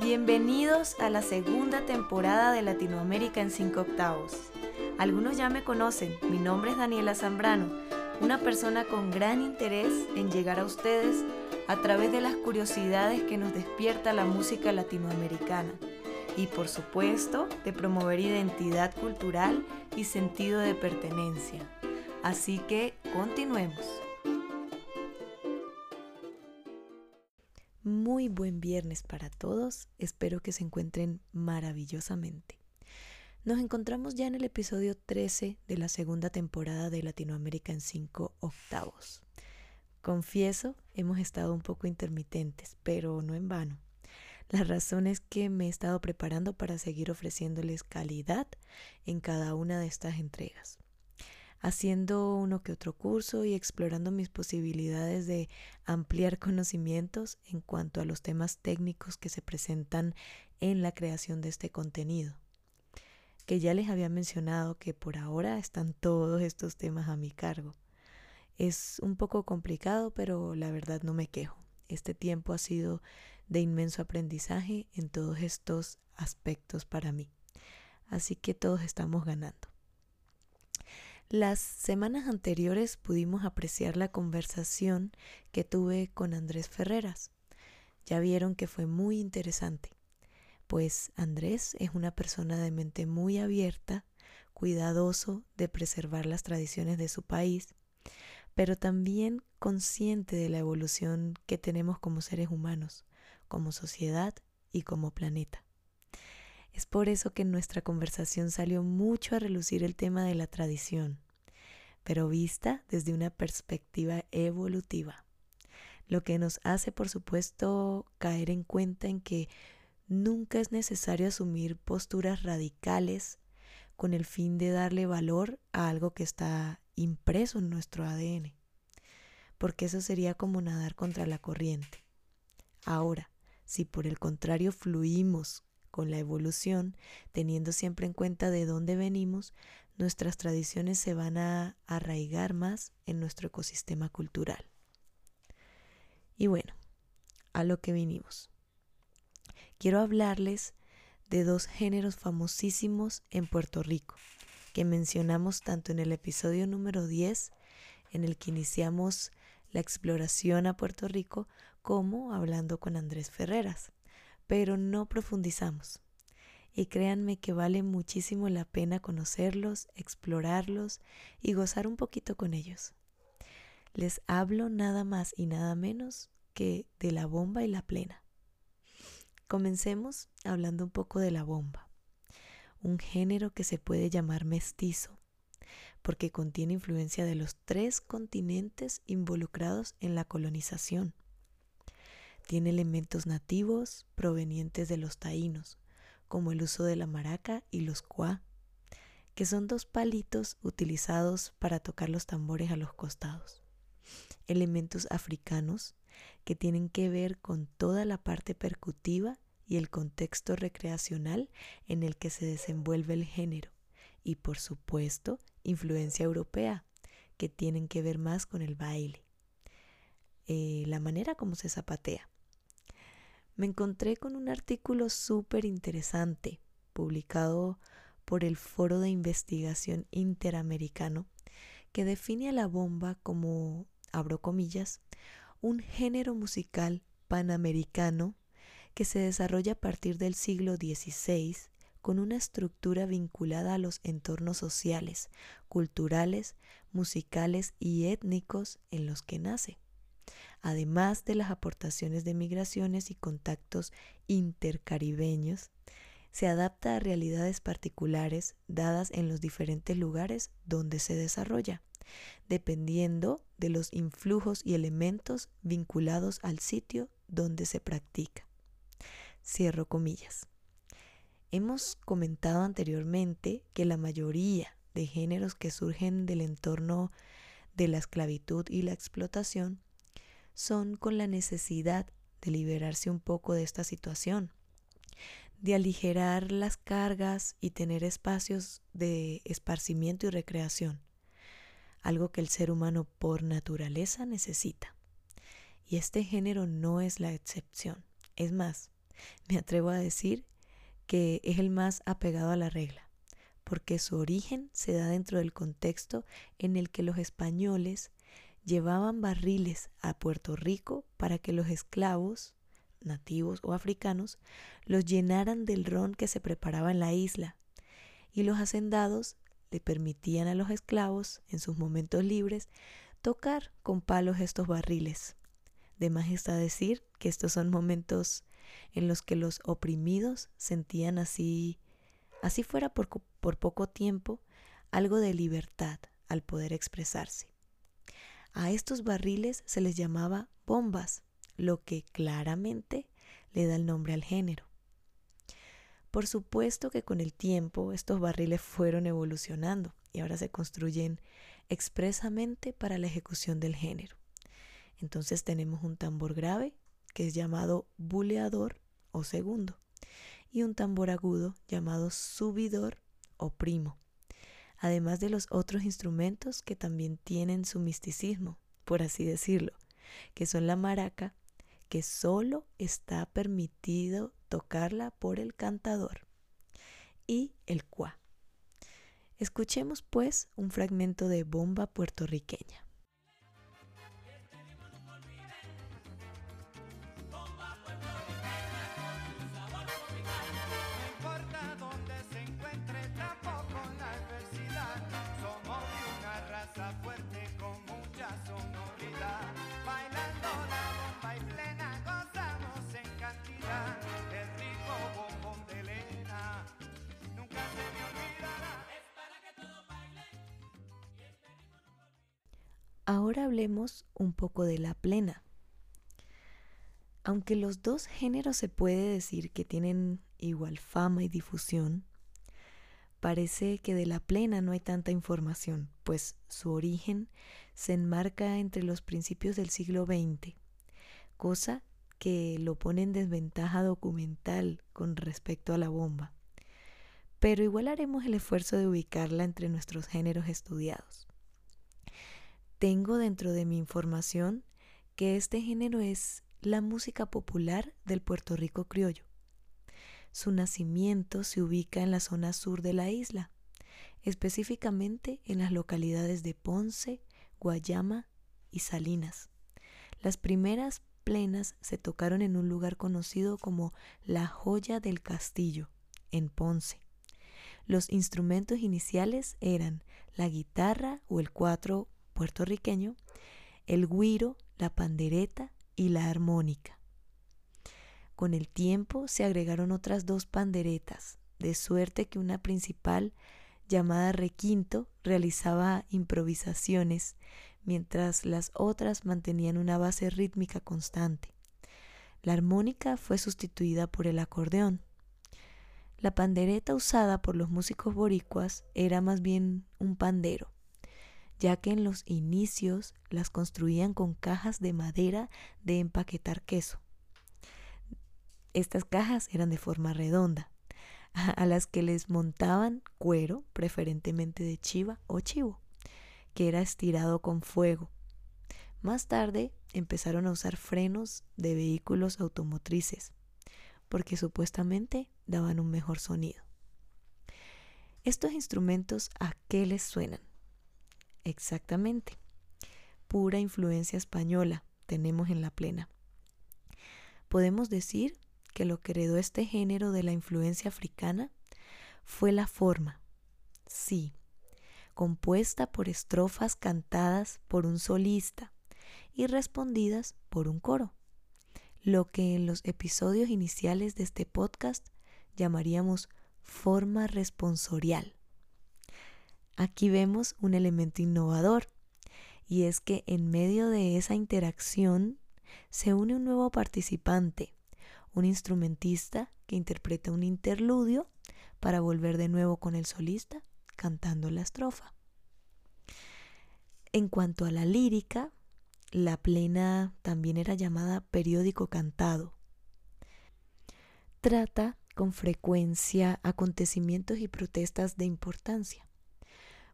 Bienvenidos a la segunda temporada de Latinoamérica en 5 octavos. Algunos ya me conocen, mi nombre es Daniela Zambrano, una persona con gran interés en llegar a ustedes a través de las curiosidades que nos despierta la música latinoamericana y por supuesto de promover identidad cultural y sentido de pertenencia. Así que continuemos. Muy buen viernes para todos, espero que se encuentren maravillosamente. Nos encontramos ya en el episodio 13 de la segunda temporada de Latinoamérica en 5 octavos. Confieso, hemos estado un poco intermitentes, pero no en vano. La razón es que me he estado preparando para seguir ofreciéndoles calidad en cada una de estas entregas haciendo uno que otro curso y explorando mis posibilidades de ampliar conocimientos en cuanto a los temas técnicos que se presentan en la creación de este contenido. Que ya les había mencionado que por ahora están todos estos temas a mi cargo. Es un poco complicado, pero la verdad no me quejo. Este tiempo ha sido de inmenso aprendizaje en todos estos aspectos para mí. Así que todos estamos ganando. Las semanas anteriores pudimos apreciar la conversación que tuve con Andrés Ferreras. Ya vieron que fue muy interesante, pues Andrés es una persona de mente muy abierta, cuidadoso de preservar las tradiciones de su país, pero también consciente de la evolución que tenemos como seres humanos, como sociedad y como planeta. Es por eso que en nuestra conversación salió mucho a relucir el tema de la tradición, pero vista desde una perspectiva evolutiva, lo que nos hace por supuesto caer en cuenta en que nunca es necesario asumir posturas radicales con el fin de darle valor a algo que está impreso en nuestro ADN, porque eso sería como nadar contra la corriente. Ahora, si por el contrario fluimos con la evolución, teniendo siempre en cuenta de dónde venimos, nuestras tradiciones se van a arraigar más en nuestro ecosistema cultural. Y bueno, a lo que vinimos. Quiero hablarles de dos géneros famosísimos en Puerto Rico, que mencionamos tanto en el episodio número 10, en el que iniciamos la exploración a Puerto Rico, como hablando con Andrés Ferreras pero no profundizamos. Y créanme que vale muchísimo la pena conocerlos, explorarlos y gozar un poquito con ellos. Les hablo nada más y nada menos que de la bomba y la plena. Comencemos hablando un poco de la bomba, un género que se puede llamar mestizo, porque contiene influencia de los tres continentes involucrados en la colonización tiene elementos nativos provenientes de los taínos, como el uso de la maraca y los cuá, que son dos palitos utilizados para tocar los tambores a los costados. Elementos africanos que tienen que ver con toda la parte percutiva y el contexto recreacional en el que se desenvuelve el género. Y por supuesto, influencia europea, que tienen que ver más con el baile, eh, la manera como se zapatea me encontré con un artículo súper interesante publicado por el Foro de Investigación Interamericano que define a la bomba como, abro comillas, un género musical panamericano que se desarrolla a partir del siglo XVI con una estructura vinculada a los entornos sociales, culturales, musicales y étnicos en los que nace además de las aportaciones de migraciones y contactos intercaribeños, se adapta a realidades particulares dadas en los diferentes lugares donde se desarrolla, dependiendo de los influjos y elementos vinculados al sitio donde se practica. Cierro comillas. Hemos comentado anteriormente que la mayoría de géneros que surgen del entorno de la esclavitud y la explotación son con la necesidad de liberarse un poco de esta situación, de aligerar las cargas y tener espacios de esparcimiento y recreación, algo que el ser humano por naturaleza necesita. Y este género no es la excepción. Es más, me atrevo a decir que es el más apegado a la regla, porque su origen se da dentro del contexto en el que los españoles llevaban barriles a Puerto Rico para que los esclavos, nativos o africanos, los llenaran del ron que se preparaba en la isla, y los hacendados le permitían a los esclavos, en sus momentos libres, tocar con palos estos barriles. De más está decir que estos son momentos en los que los oprimidos sentían así, así fuera por, por poco tiempo, algo de libertad al poder expresarse. A estos barriles se les llamaba bombas, lo que claramente le da el nombre al género. Por supuesto que con el tiempo estos barriles fueron evolucionando y ahora se construyen expresamente para la ejecución del género. Entonces tenemos un tambor grave que es llamado buleador o segundo y un tambor agudo llamado subidor o primo, además de los otros instrumentos que también tienen su misticismo, por así decirlo, que son la maraca, que solo está permitido tocarla por el cantador, y el cuá. Escuchemos pues un fragmento de bomba puertorriqueña. Ahora hablemos un poco de la plena. Aunque los dos géneros se puede decir que tienen igual fama y difusión, parece que de la plena no hay tanta información, pues su origen se enmarca entre los principios del siglo XX, cosa que lo pone en desventaja documental con respecto a la bomba. Pero igual haremos el esfuerzo de ubicarla entre nuestros géneros estudiados. Tengo dentro de mi información que este género es la música popular del Puerto Rico criollo. Su nacimiento se ubica en la zona sur de la isla, específicamente en las localidades de Ponce, Guayama y Salinas. Las primeras plenas se tocaron en un lugar conocido como la Joya del Castillo, en Ponce. Los instrumentos iniciales eran la guitarra o el cuatro puertorriqueño, el guiro, la pandereta y la armónica. Con el tiempo se agregaron otras dos panderetas, de suerte que una principal llamada requinto realizaba improvisaciones, mientras las otras mantenían una base rítmica constante. La armónica fue sustituida por el acordeón. La pandereta usada por los músicos boricuas era más bien un pandero, ya que en los inicios las construían con cajas de madera de empaquetar queso. Estas cajas eran de forma redonda, a las que les montaban cuero, preferentemente de chiva o chivo, que era estirado con fuego. Más tarde empezaron a usar frenos de vehículos automotrices, porque supuestamente daban un mejor sonido. Estos instrumentos, ¿a qué les suenan? Exactamente. Pura influencia española tenemos en la plena. Podemos decir que lo que heredó este género de la influencia africana fue la forma. Sí, compuesta por estrofas cantadas por un solista y respondidas por un coro, lo que en los episodios iniciales de este podcast llamaríamos forma responsorial. Aquí vemos un elemento innovador y es que en medio de esa interacción se une un nuevo participante, un instrumentista que interpreta un interludio para volver de nuevo con el solista cantando la estrofa. En cuanto a la lírica, la plena también era llamada periódico cantado. Trata con frecuencia acontecimientos y protestas de importancia.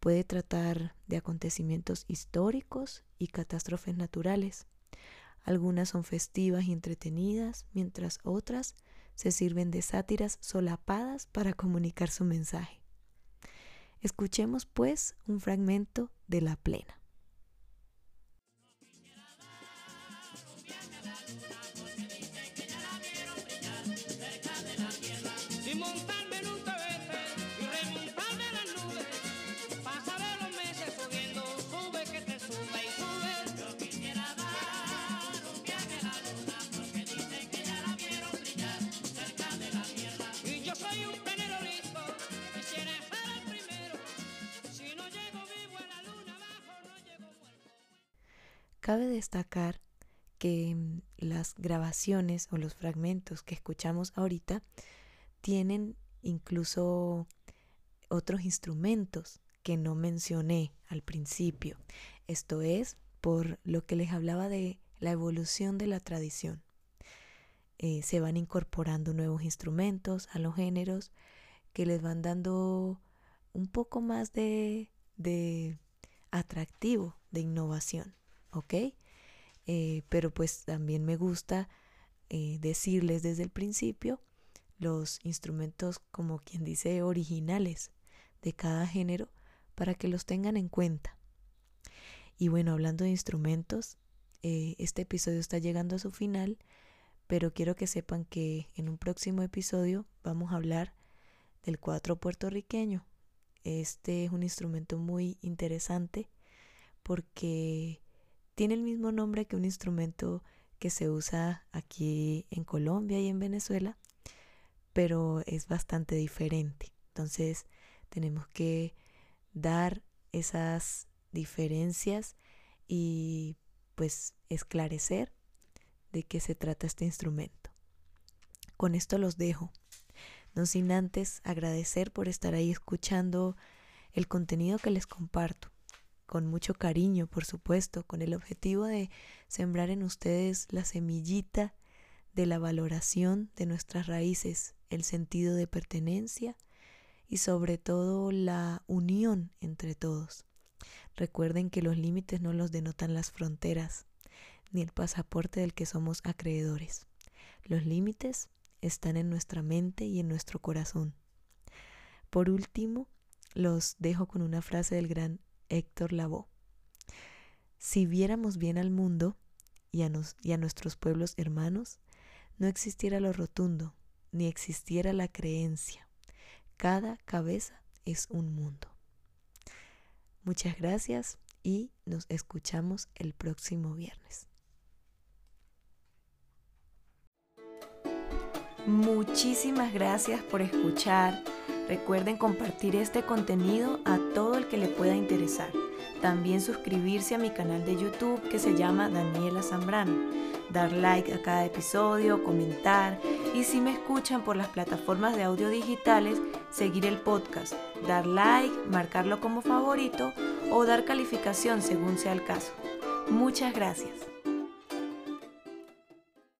Puede tratar de acontecimientos históricos y catástrofes naturales, Algunas son festivas y entretenidas, mientras otras se sirven de sátiras solapadas para comunicar su mensaje. Escuchemos pues un fragmento de La Plena. Cabe destacar que mm, las grabaciones o los fragmentos que escuchamos ahorita tienen incluso otros instrumentos que no mencioné al principio. Esto es por lo que les hablaba de la evolución de la tradición. Eh, se van incorporando nuevos instrumentos a los géneros que les van dando un poco más de, de atractivo, de innovación. ¿Ok? Eh, pero pues también me gusta eh, decirles desde el principio los instrumentos como quien dice originales de cada género para que los tengan en cuenta. Y bueno, hablando de instrumentos, eh, este episodio está llegando a su final, pero quiero que sepan que en un próximo episodio vamos a hablar del cuatro puertorriqueño. Este es un instrumento muy interesante porque tiene el mismo nombre que un instrumento que se usa aquí en Colombia y en Venezuela, pero es bastante diferente. Entonces tenemos que dar esas diferencias y pues esclarecer de qué se trata este instrumento. Con esto los dejo, no sin antes agradecer por estar ahí escuchando el contenido que les comparto con mucho cariño, por supuesto, con el objetivo de sembrar en ustedes la semillita de la valoración de nuestras raíces, el sentido de pertenencia y sobre todo la unión entre todos. Recuerden que los límites no los denotan las fronteras, ni el pasaporte del que somos acreedores. Los límites están en nuestra mente y en nuestro corazón. Por último, los dejo con una frase del gran Héctor Lavoe. Si viéramos bien al mundo y a, y a nuestros pueblos hermanos, no existiera lo rotundo, ni existiera la creencia. Cada cabeza es un mundo. Muchas gracias y nos escuchamos el próximo viernes. Muchísimas gracias por escuchar Recuerden compartir este contenido a todo el que le pueda interesar. También suscribirse a mi canal de YouTube que se llama Daniela Zambrano. Dar like a cada episodio, comentar y si me escuchan por las plataformas de audio digitales, seguir el podcast, dar like, marcarlo como favorito o dar calificación según sea el caso. Muchas gracias.